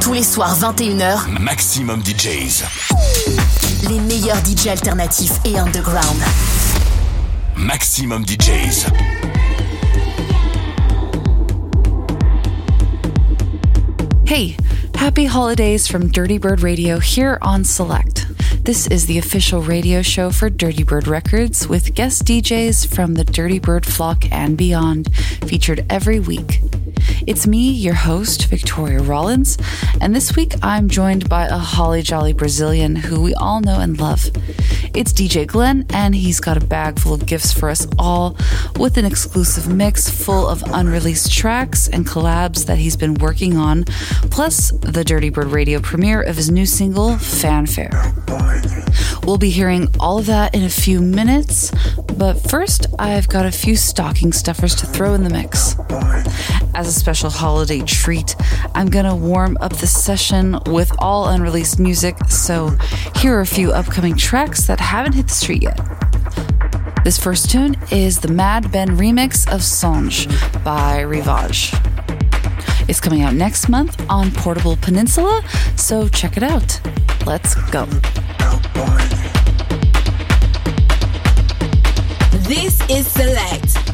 Tous les soirs 21h, Maxximum DJs. Les meilleurs DJs alternatifs et underground. Maxximum DJs. Hey, happy holidays from Dirty Bird Radio here on Select. This is the official radio show for Dirty Bird Records with guest DJs from the Dirty Bird flock and beyond, featured every week. It's me, your host, Victoria Rollins, and this week I'm joined by a holly jolly Brazilian who we all know and love. It's DJ Glenn, and he's got a bag full of gifts for us all with an exclusive mix full of unreleased tracks and collabs that he's been working on, plus the Dirty Bird Radio premiere of his new single, Fanfare. We'll be hearing all of that in a few minutes, but first, I've got a few stocking stuffers to throw in the mix. As a special holiday treat, I'm gonna warm up the session with all unreleased music, so here are a few upcoming tracks that haven't hit the street yet. This first tune is the Mad Ben remix of Songe by Rivage. It's coming out next month on Portable Peninsula, so check it out. Let's go. This is Select.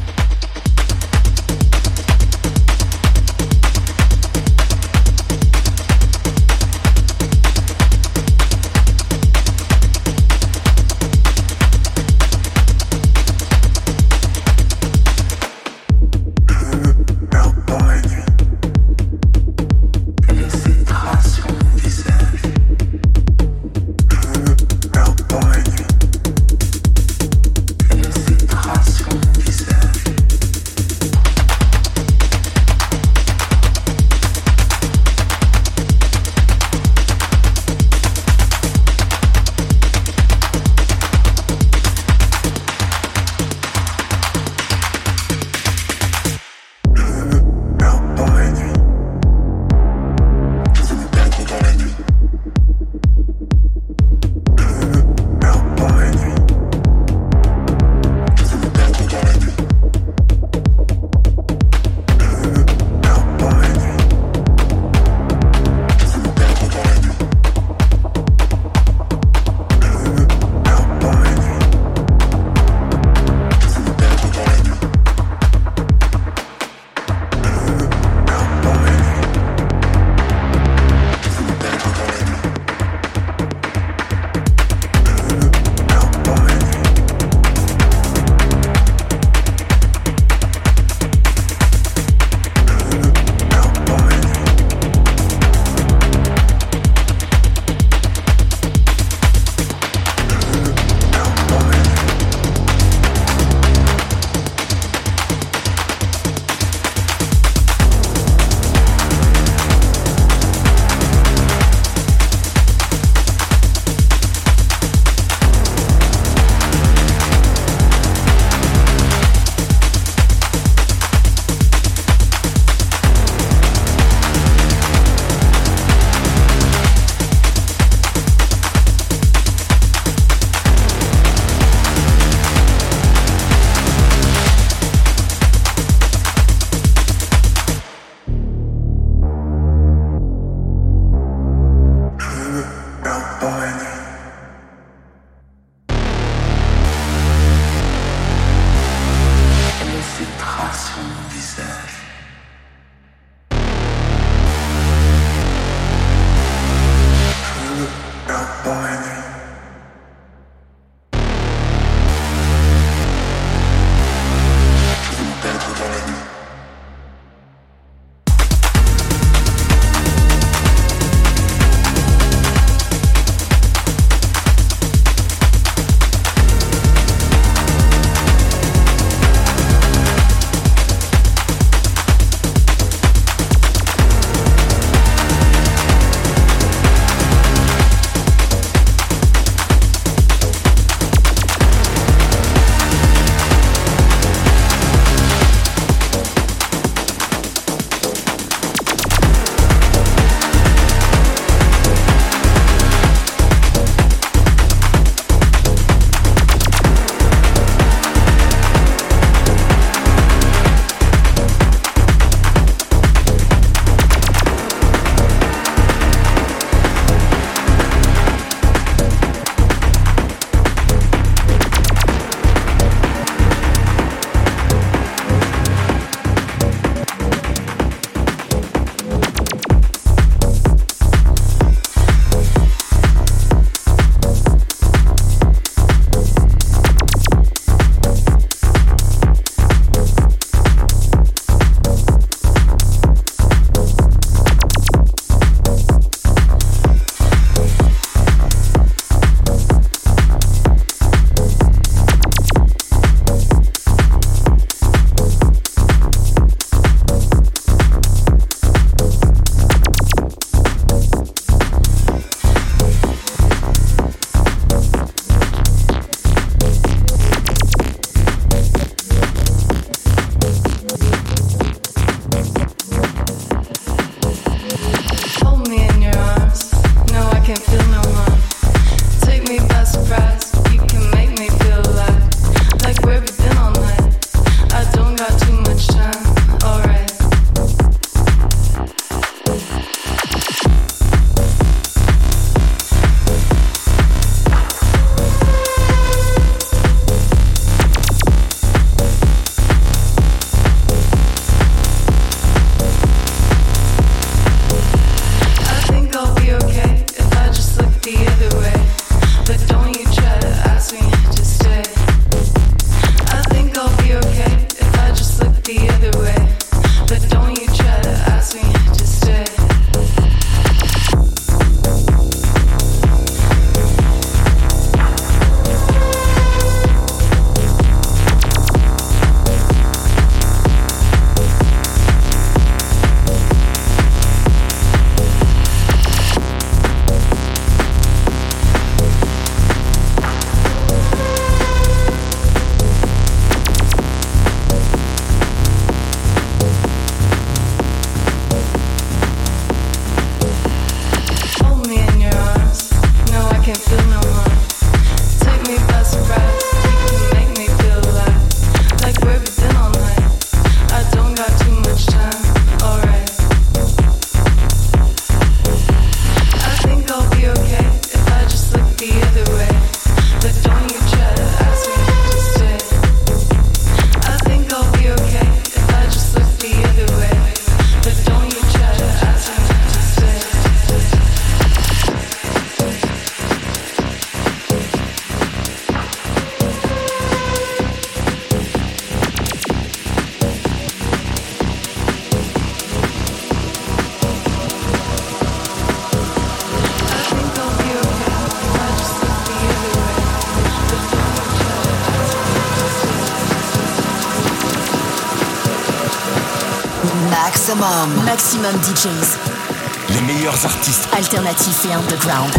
Les meilleurs artistes. Alternatifs et underground.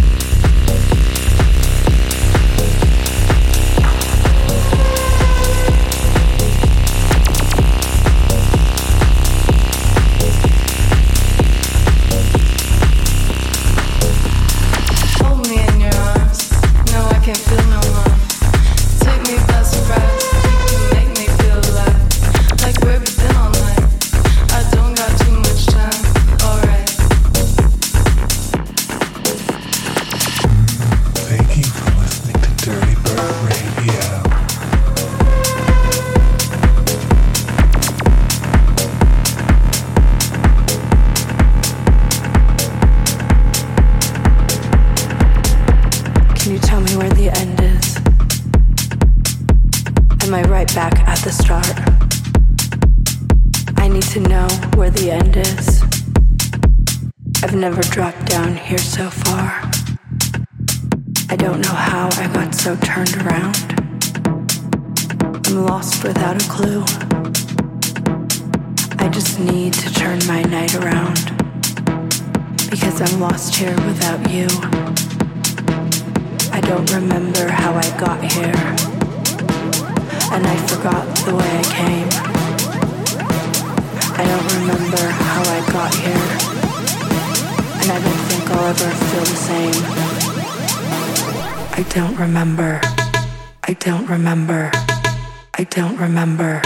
I'm lost without a clue. I just need to turn my night around because I'm lost here without you. I don't remember how I got here, and I forgot the way I came. I don't remember how I got here, and I don't think I'll ever feel the same. I don't remember. I don't remember. I don't remember.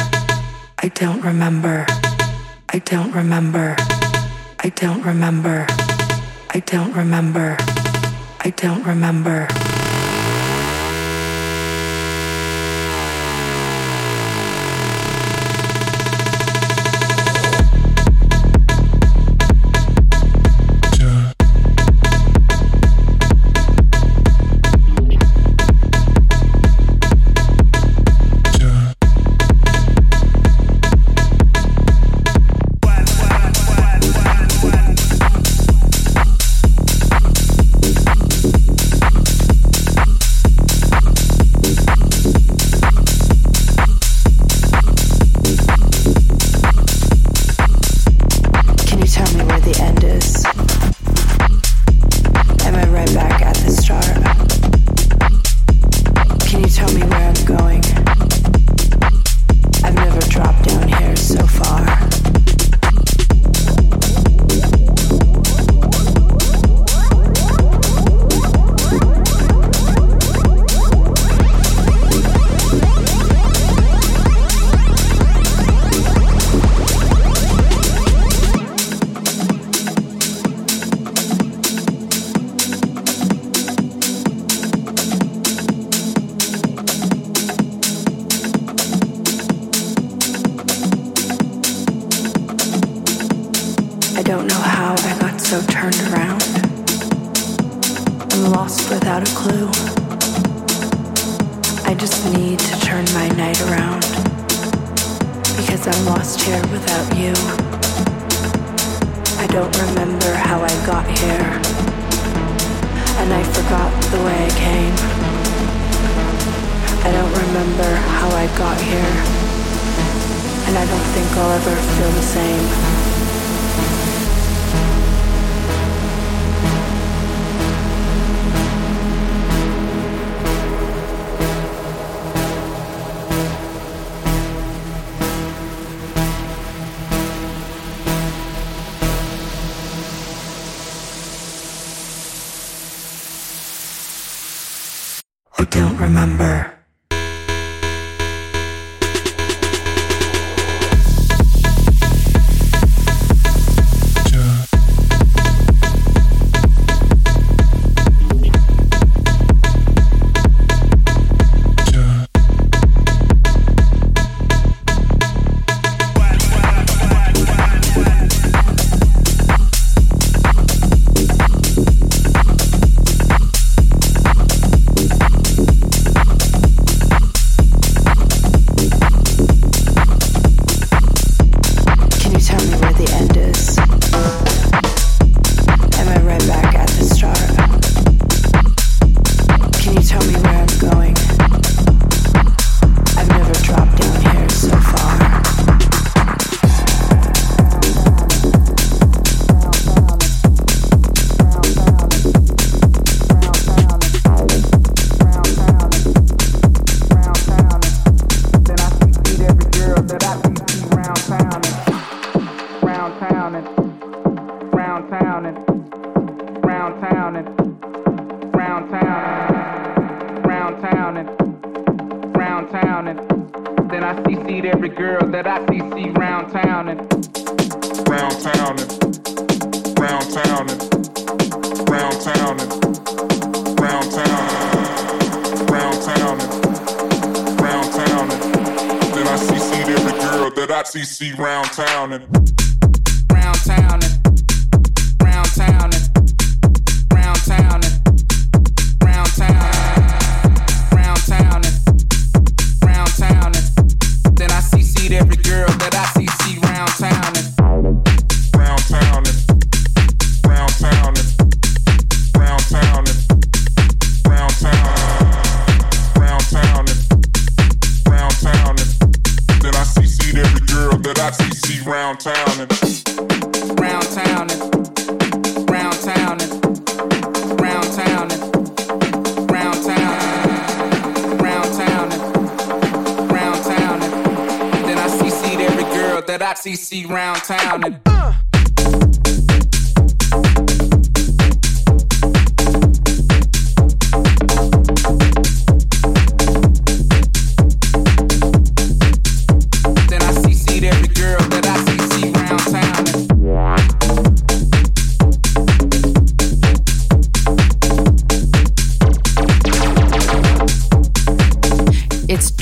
I don't remember. I don't remember. I don't remember. I don't remember. I don't remember.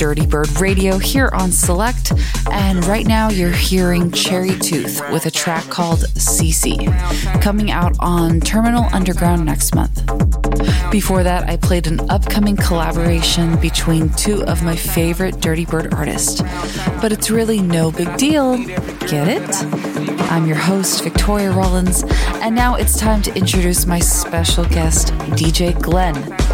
Dirty Bird Radio here on Select, and right now you're hearing Cherry Tooth with a track called CC, coming out on Terminal Underground next month. Before that, I played an upcoming collaboration between two of my favorite Dirty Bird artists, but it's really no big deal. Get it? I'm your host, Victoria Rollins, and now it's time to introduce my special guest, DJ Glenn.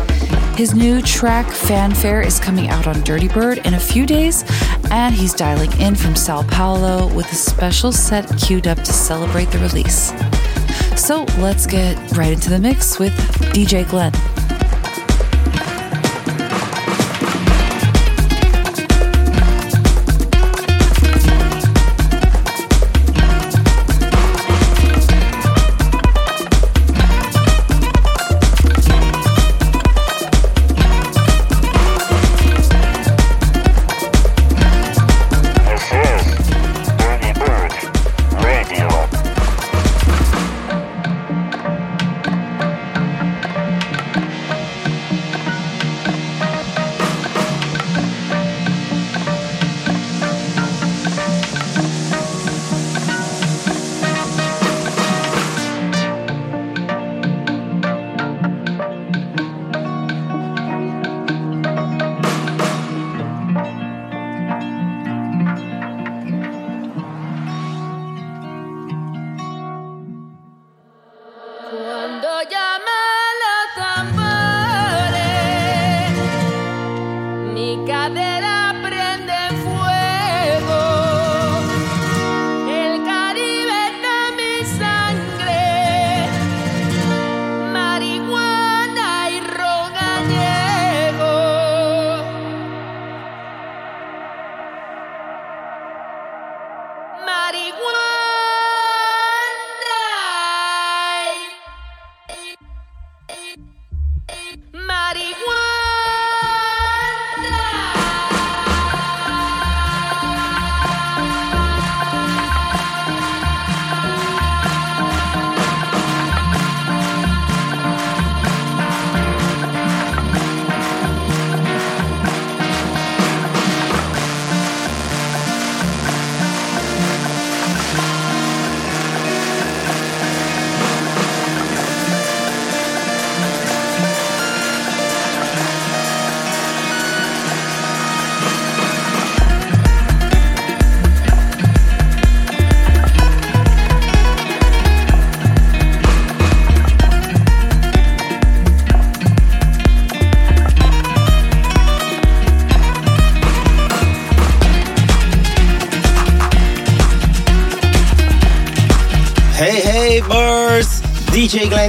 His new track, Fanfare, is coming out on Dirty Bird in a few days, and he's dialing in from Sao Paulo with a special set queued up to celebrate the release. So let's get right into the mix with DJ Glenn.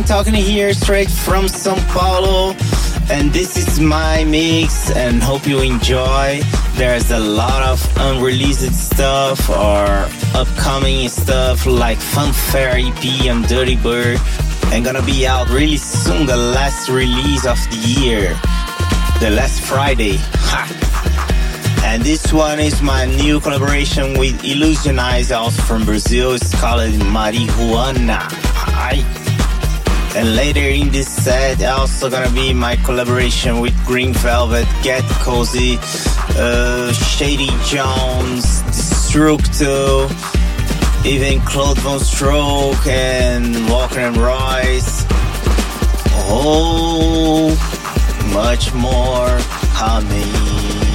Talking here straight from Sao Paulo. And this is my mix and hope you enjoy. There's a lot of unreleased stuff or upcoming stuff like Funfair EP on Dirty Bird and gonna be out really soon, the last release of the year. The last Friday. Ha! And this one is my new collaboration with Illusionize also from Brazil. It's called Marijuana. And later in this set, also gonna be my collaboration with Green Velvet, Get Cozy, uh, Shady Jones, Destructo, even Claude VonStroke and Walker and Royce. Oh, much more coming.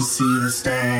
to see the stars.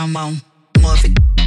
trombone. Move it.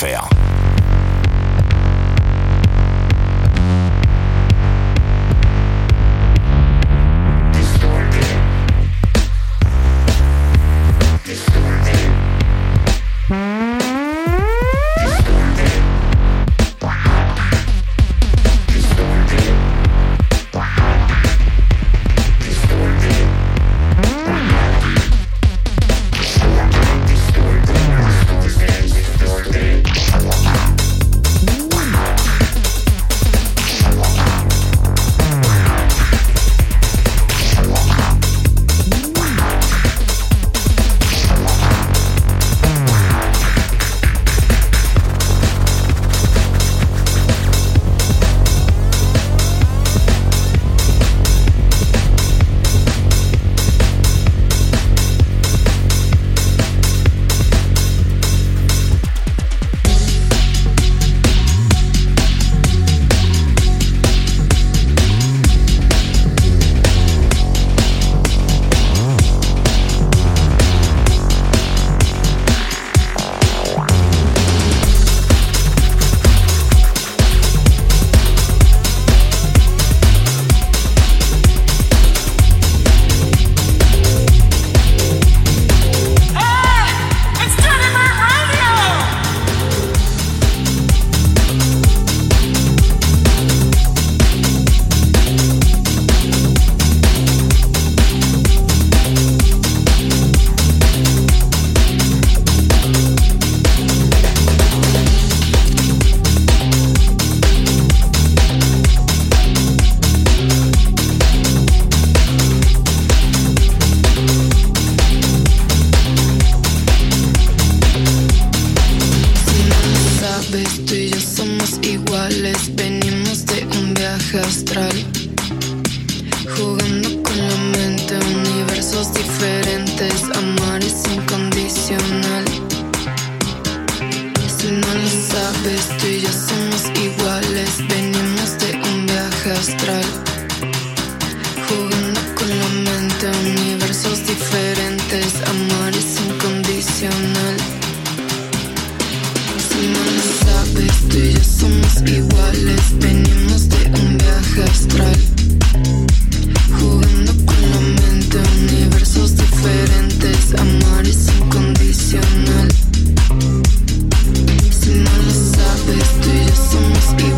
francefinearts.fr. universos diferentes, amor es incondicional. Si no lo sabes, tú y yo somos iguales, venimos de un viaje astral. Jugando con la mente, universos diferentes, amor es incondicional. Si no lo sabes, tú y yo somos iguales.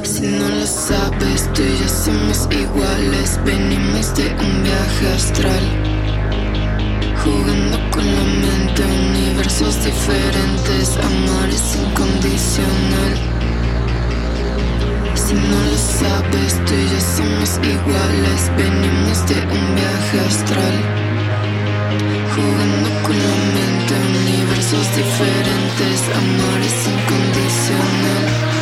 Si no lo sabes, tú y yo somos iguales. Venimos de un viaje astral. Jugando con la mente, universos diferentes. Amar es incondicional. Si no lo sabes, tú y yo somos iguales. Venimos de un viaje astral. Jugando con la mente, universos diferentes. Amar es incondicional.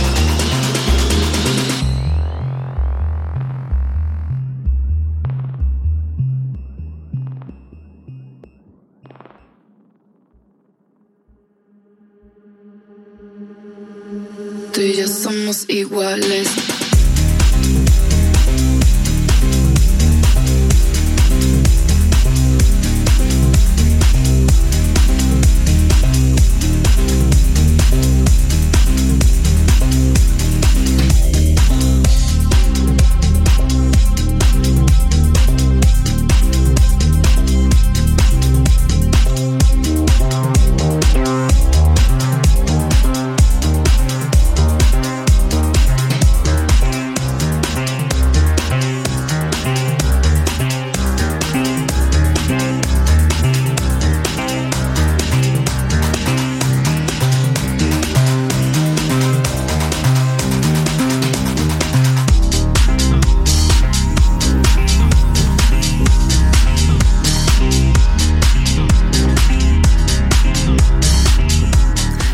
somos iguales.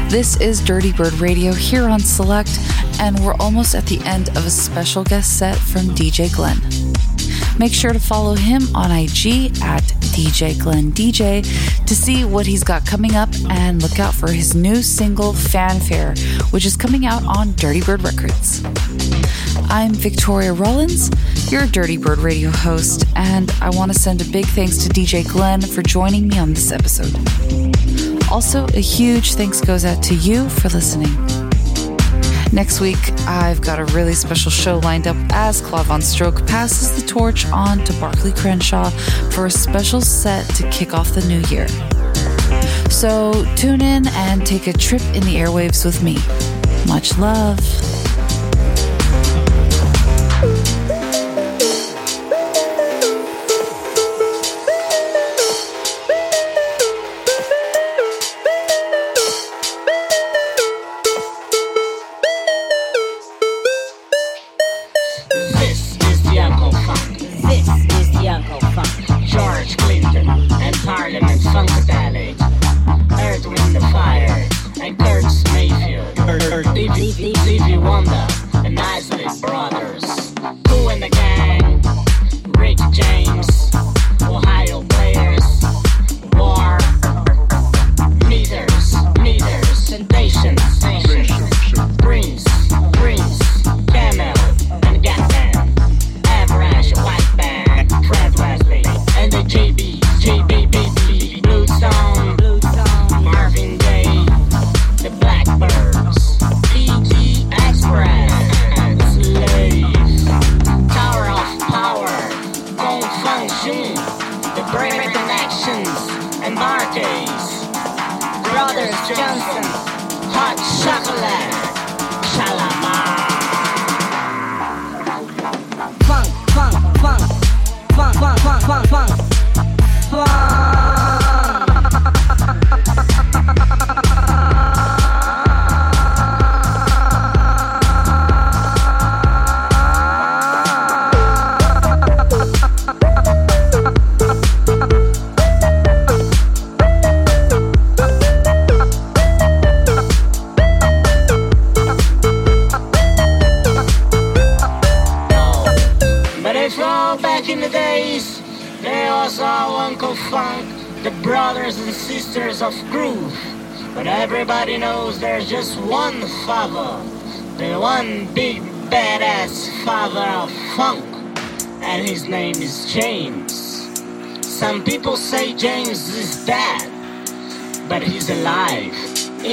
This is Dirtybird Radio here on Select, and we're almost at the end of a special guest set from DJ Glenn. Make sure to follow him on IG at DJ Glenn DJ to see what he's got coming up and look out for his new single Fanfare, which is coming out on Dirtybird Records. I'm Victoria Rollins, your Dirtybird Radio host, and I want to send a big thanks to DJ Glenn for joining me on this episode. Also, a huge thanks goes out to you for listening. Next week, I've got a really special show lined up as Claude VonStroke passes the torch on to Barclay Crenshaw for a special set to kick off the new year. So tune in and take a trip in the airwaves with me. Much love.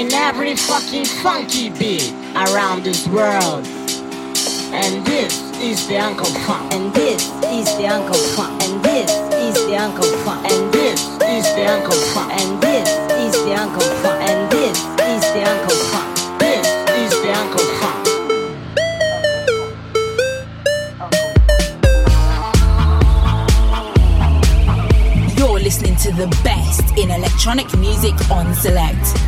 In every fucking funky beat around this world. And this is the Uncle Funk. And this is the Uncle Funk. And this is the Uncle Funk. And this is the Uncle Funk. And this is the Uncle Funk. And this is the Uncle Funk. This is the Uncle Funk. You're listening to the best in electronic music on Select.